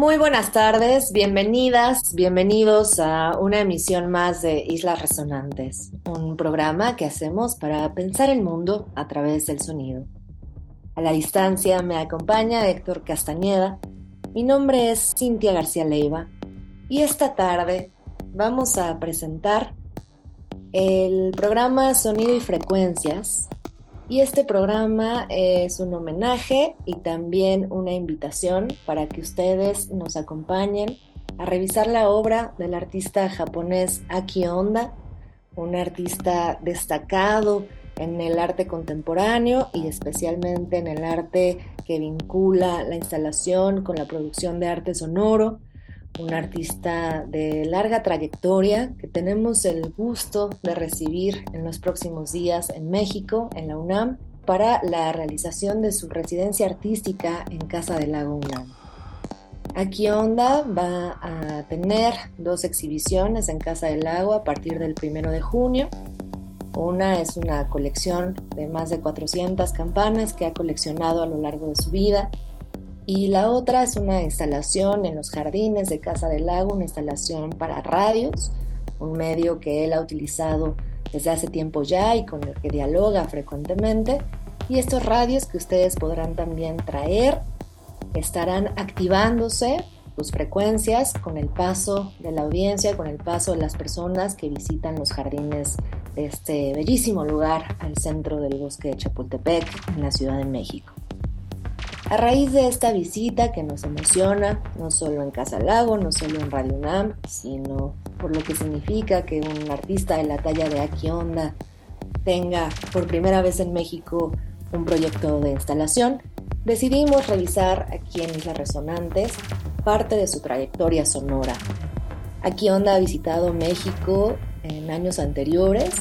Muy buenas tardes, bienvenidas, bienvenidos a una emisión más de Islas Resonantes, un programa que hacemos para pensar el mundo a través del sonido. A la distancia me acompaña Héctor Castañeda, mi nombre es Cintia García Leiva y esta tarde vamos a presentar el programa Sonido y Frecuencias y este programa es un homenaje y también una invitación para que ustedes nos acompañen a revisar la obra del artista japonés Aki Honda, un artista destacado en el arte contemporáneo y especialmente en el arte que vincula la instalación con la producción de arte sonoro un artista de larga trayectoria que tenemos el gusto de recibir en los próximos días en México, en la UNAM, para la realización de su residencia artística en Casa del Lago UNAM. Aquí Onda va a tener dos exhibiciones en Casa del Lago a partir del primero de junio. Una es una colección de más de 400 campanas que ha coleccionado a lo largo de su vida y la otra es una instalación en los jardines de Casa del Lago, una instalación para radios, un medio que él ha utilizado desde hace tiempo ya y con el que dialoga frecuentemente. Y estos radios que ustedes podrán también traer estarán activándose sus frecuencias con el paso de la audiencia, con el paso de las personas que visitan los jardines de este bellísimo lugar al centro del bosque de Chapultepec, en la Ciudad de México. A raíz de esta visita que nos emociona, no solo en Casa Lago, no solo en Radio UNAM, sino por lo que significa que un artista de la talla de Aki Onda tenga por primera vez en México un proyecto de instalación, decidimos revisar aquí en Islas Resonantes parte de su trayectoria sonora. Aki Onda ha visitado México en años anteriores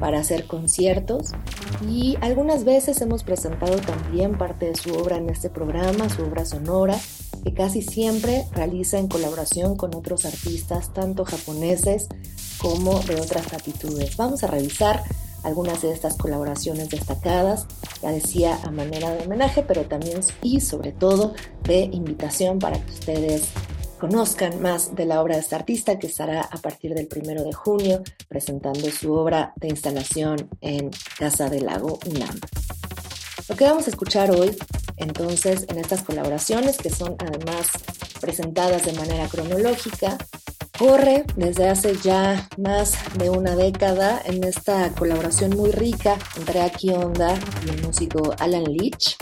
para hacer conciertos y algunas veces hemos presentado también parte de su obra en este programa, su obra sonora, que casi siempre realiza en colaboración con otros artistas, tanto japoneses como de otras latitudes. Vamos a revisar algunas de estas colaboraciones destacadas, ya decía a manera de homenaje, pero también y sobre todo de invitación para que ustedes conozcan más de la obra de este artista que estará a partir del primero de junio presentando su obra de instalación en Casa del Lago UNAM. Lo que vamos a escuchar hoy, entonces, en estas colaboraciones, que son además presentadas de manera cronológica, corre desde hace ya más de una década en esta colaboración muy rica entre Aki Onda y el músico Alan Leach,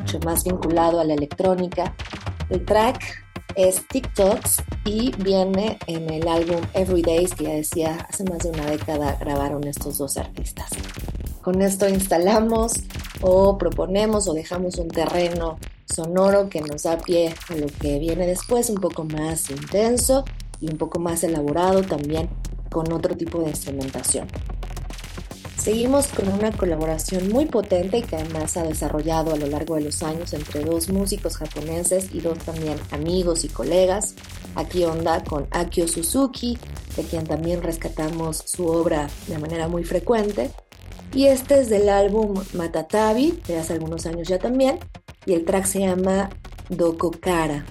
mucho más vinculado a la electrónica. El track es TikToks y viene en el álbum Everydays que ya decía hace más de una década grabaron estos dos artistas. Con esto instalamos o proponemos o dejamos un terreno sonoro que nos da pie a lo que viene después, un poco más intenso y un poco más elaborado también con otro tipo de instrumentación. Seguimos con una colaboración muy potente que además ha desarrollado a lo largo de los años entre dos músicos japoneses y dos también amigos y colegas. Aquí onda con Akio Suzuki, de quien también rescatamos su obra de manera muy frecuente. Y este es del álbum Matatabi, de hace algunos años ya también, y el track se llama Dokokara.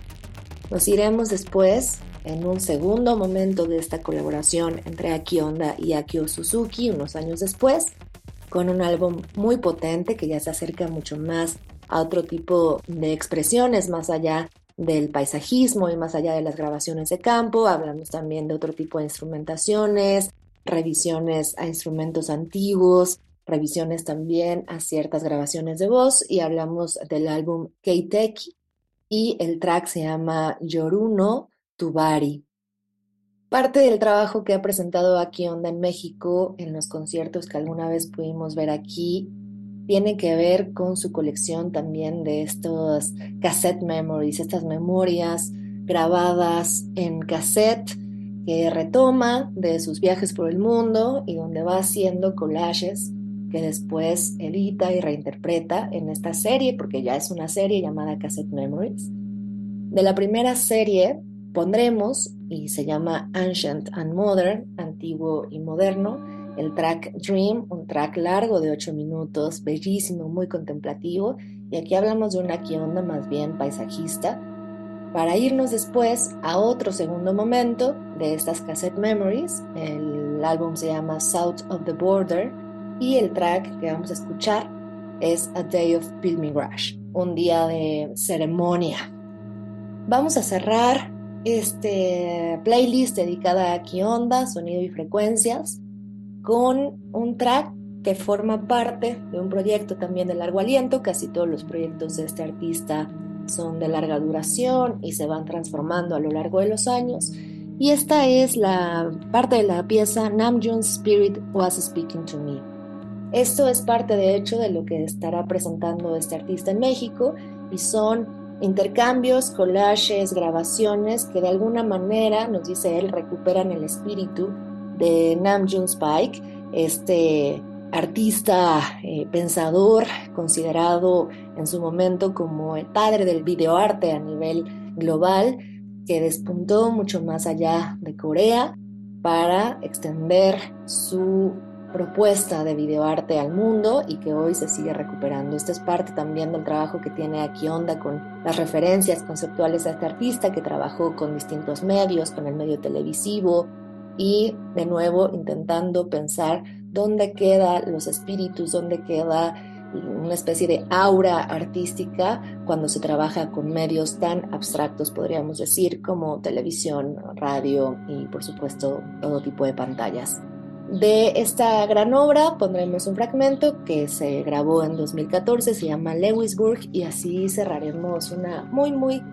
Nos iremos después en un segundo momento de esta colaboración entre Aki Onda y Akio Suzuki unos años después, con un álbum muy potente que ya se acerca mucho más a otro tipo de expresiones más allá del paisajismo y más allá de las grabaciones de campo, hablamos también de otro tipo de instrumentaciones, revisiones a instrumentos antiguos, revisiones también a ciertas grabaciones de voz y hablamos del álbum Keiteki y el track se llama Yoruno Tubari. Parte del trabajo que ha presentado aquí Onda en México, en los conciertos que alguna vez pudimos ver aquí, tiene que ver con su colección también de estos cassette memories, estas memorias grabadas en cassette que retoma de sus viajes por el mundo y donde va haciendo collages que después edita y reinterpreta en esta serie, porque ya es una serie llamada Cassette Memories. De la primera serie pondremos, y se llama Ancient and Modern, antiguo y moderno, el track Dream, un track largo de 8 minutos, bellísimo, muy contemplativo, y aquí hablamos de una onda más bien paisajista, para irnos después a otro segundo momento de estas cassette memories. El álbum se llama South of the Border y el track que vamos a escuchar es A Day of Pilgrimage, un día de ceremonia. Vamos a cerrar este playlist dedicada a Kionda, sonido y frecuencias, con un track que forma parte de un proyecto también de largo aliento. Casi todos los proyectos de este artista son de larga duración y se van transformando a lo largo de los años. Y esta es la parte de la pieza Namjoon's Spirit Was Speaking to Me. Esto es parte de hecho de lo que estará presentando este artista en México y son intercambios, collages, grabaciones que de alguna manera, nos dice él, recuperan el espíritu de Namjoon Spike, este artista, eh, pensador, considerado en su momento como el padre del videoarte a nivel global, que despuntó mucho más allá de Corea para extender su propuesta de videoarte al mundo y que hoy se sigue recuperando. Esto es parte también del trabajo que tiene aquí Onda con las referencias conceptuales a este artista que trabajó con distintos medios, con el medio televisivo y de nuevo intentando pensar dónde quedan los espíritus, dónde queda una especie de aura artística cuando se trabaja con medios tan abstractos, podríamos decir, como televisión, radio y por supuesto todo tipo de pantallas. De esta gran obra pondremos un fragmento que se grabó en 2014, se llama Lewisburg y así cerraremos una muy muy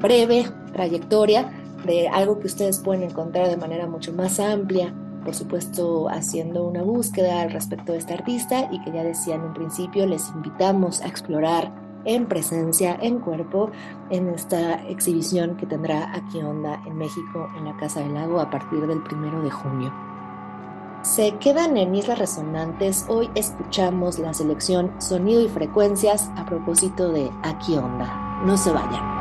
breve trayectoria de algo que ustedes pueden encontrar de manera mucho más amplia por supuesto haciendo una búsqueda al respecto de este artista y que ya decía en un principio, les invitamos a explorar en presencia, en cuerpo, en esta exhibición que tendrá aquí Onda en México, en la Casa del Lago, a partir del primero de junio. Se quedan en Islas Resonantes. Hoy escuchamos la selección Sonido y Frecuencias a propósito de Aquí Onda. No se vayan.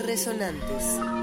Resonantes.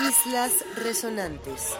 Islas Resonantes.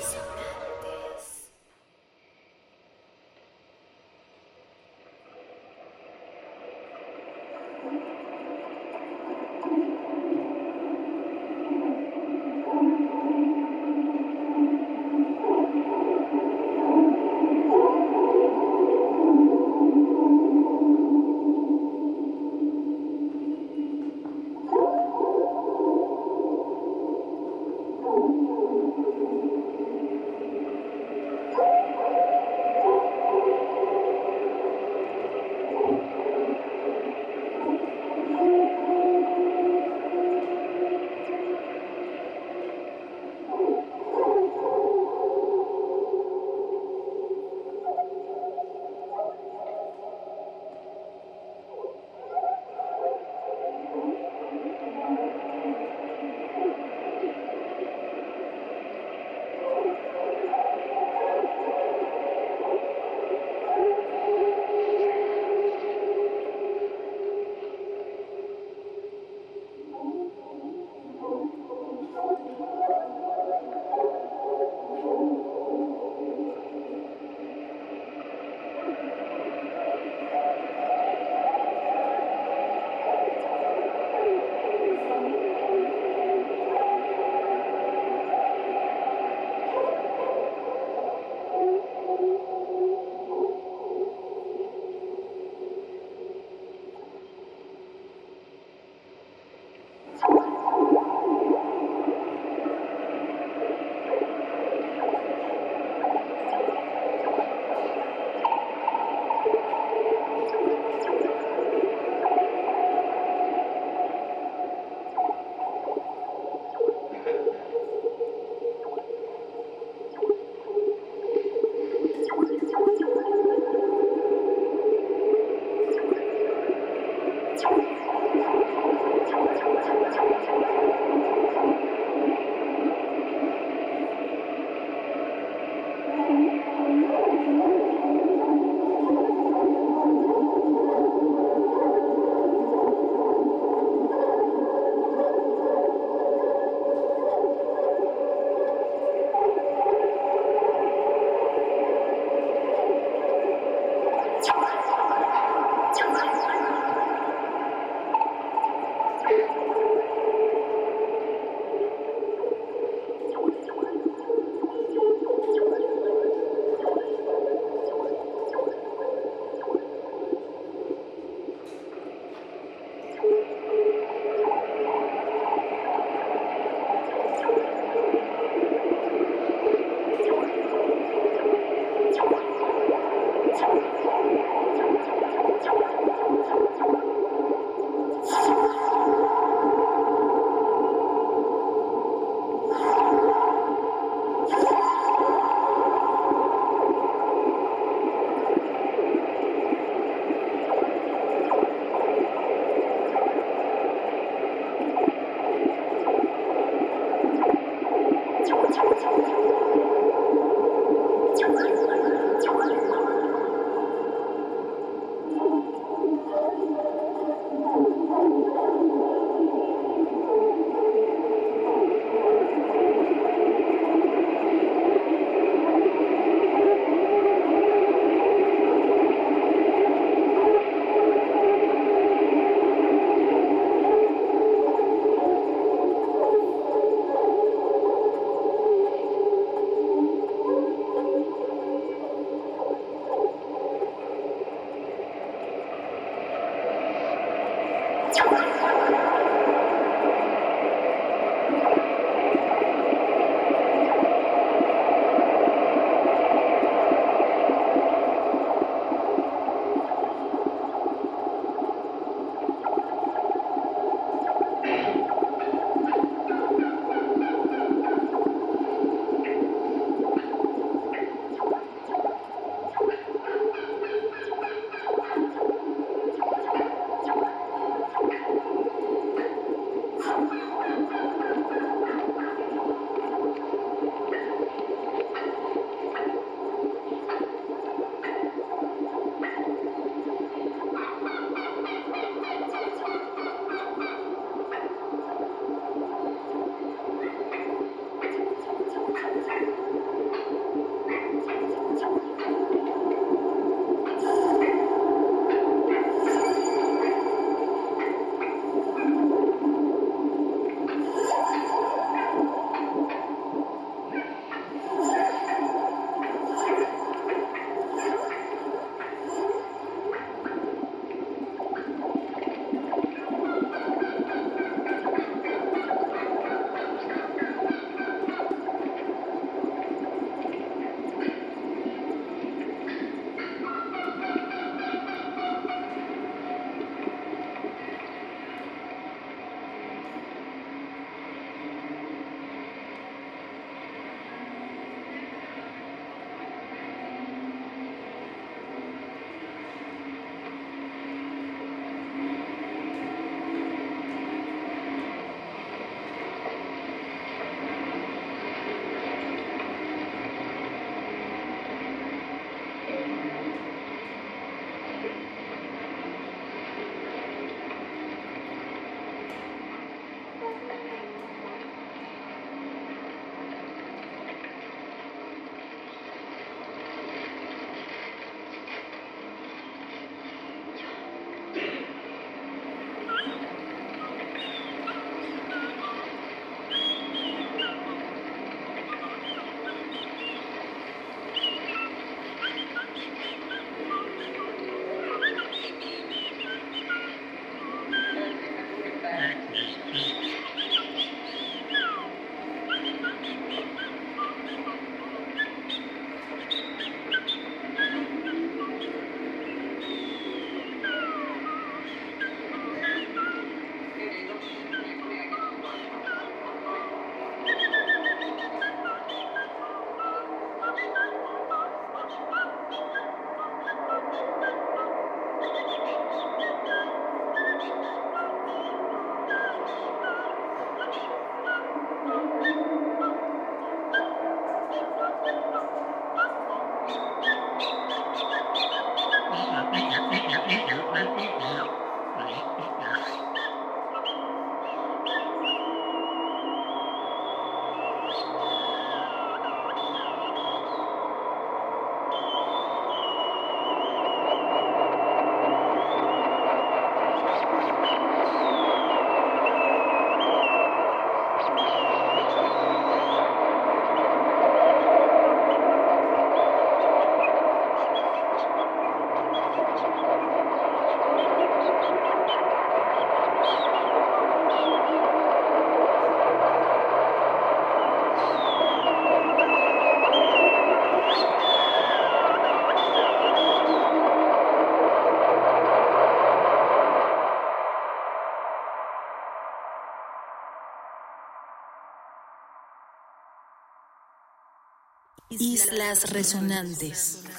Islas Resonantes.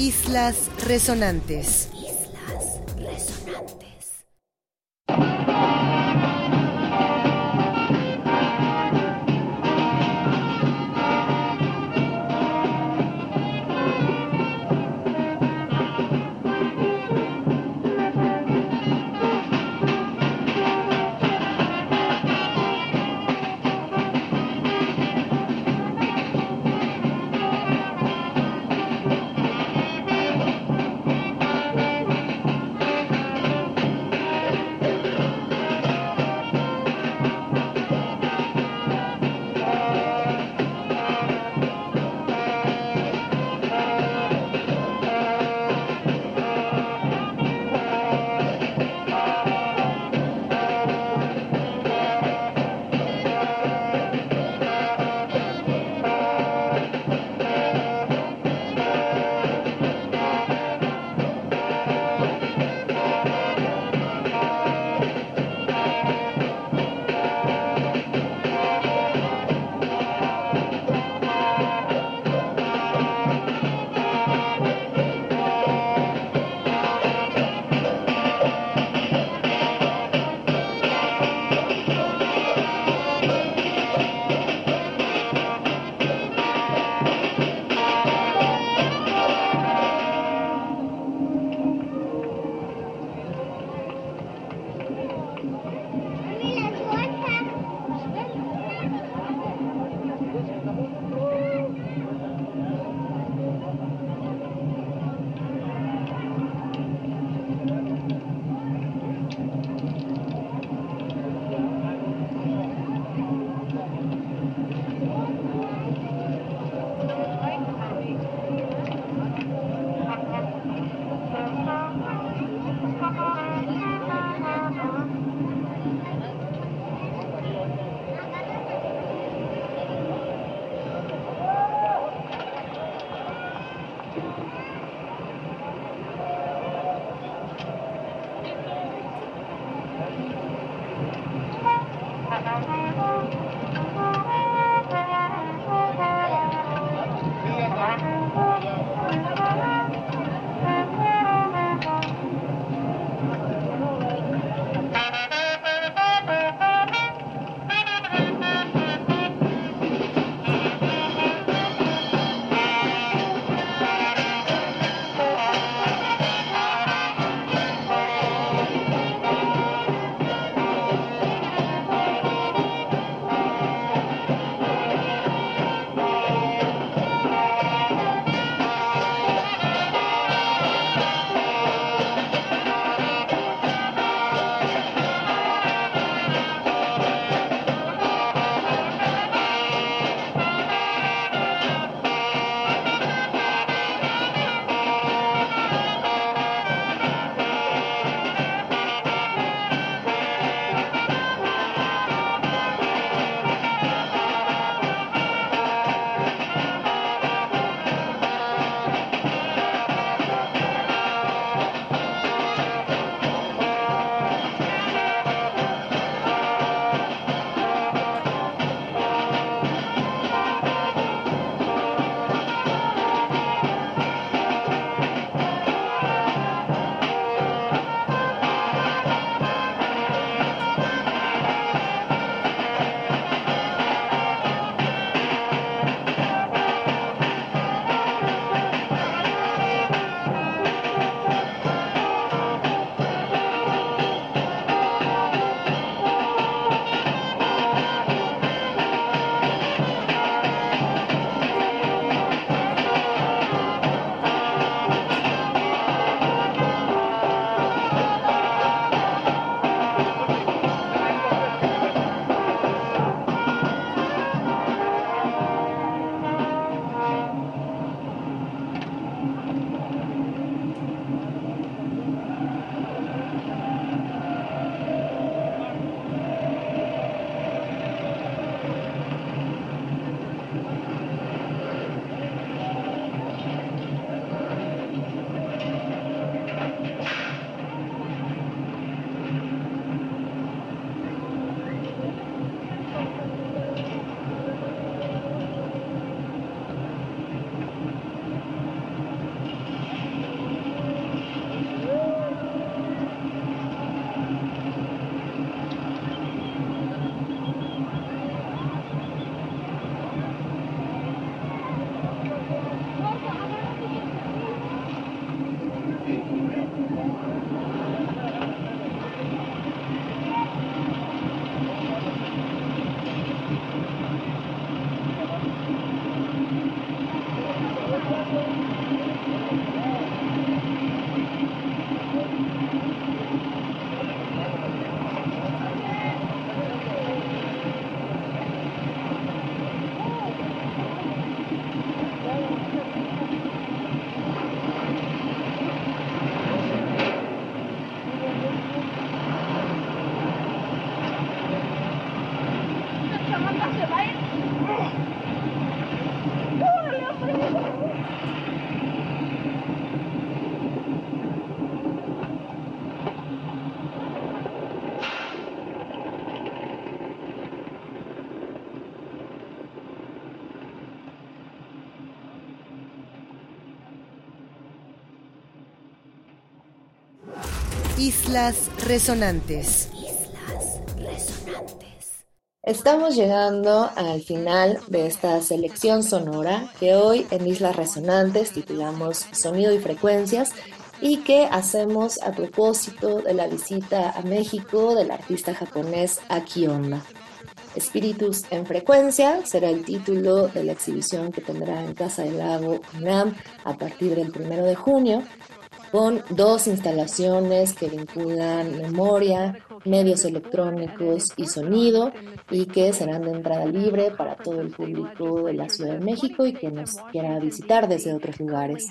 Islas Resonantes. Islas Resonantes. Estamos llegando al final de esta selección sonora que hoy en Islas Resonantes titulamos Sonido y Frecuencias y que hacemos a propósito de la visita a México del artista japonés Aki Honda. Espíritus en Frecuencia será el título de la exhibición que tendrá en Casa del Lago UNAM a partir del primero de junio con dos instalaciones que vinculan memoria, medios electrónicos y sonido y que serán de entrada libre para todo el público de la Ciudad de México y que nos quiera visitar desde otros lugares.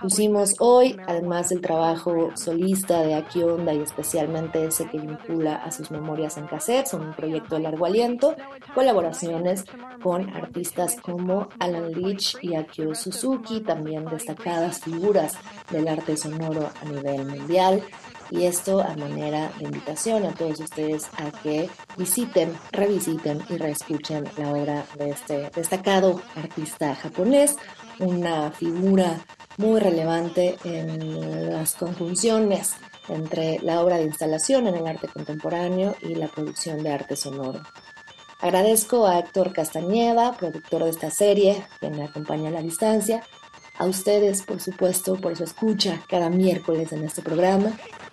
Pusimos hoy, además del trabajo solista de Aki Onda y especialmente ese que vincula a sus memorias en cassette, son un proyecto de largo aliento, colaboraciones con artistas como Alan Leach y Akio Suzuki, también destacadas figuras del arte sonoro a nivel mundial. Y esto a manera de invitación a todos ustedes a que visiten, revisiten y reescuchen la obra de este destacado artista japonés, una figura muy relevante en las conjunciones entre la obra de instalación en el arte contemporáneo y la producción de arte sonoro. Agradezco a Héctor Castañeda, productor de esta serie, que me acompaña a la distancia, a ustedes, por supuesto, por su escucha cada miércoles en este programa.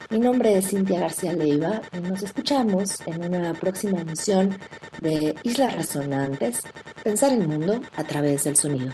Mi nombre es Cintia García Leiva y nos escuchamos en una próxima emisión de Islas Resonantes, Pensar el Mundo a través del sonido.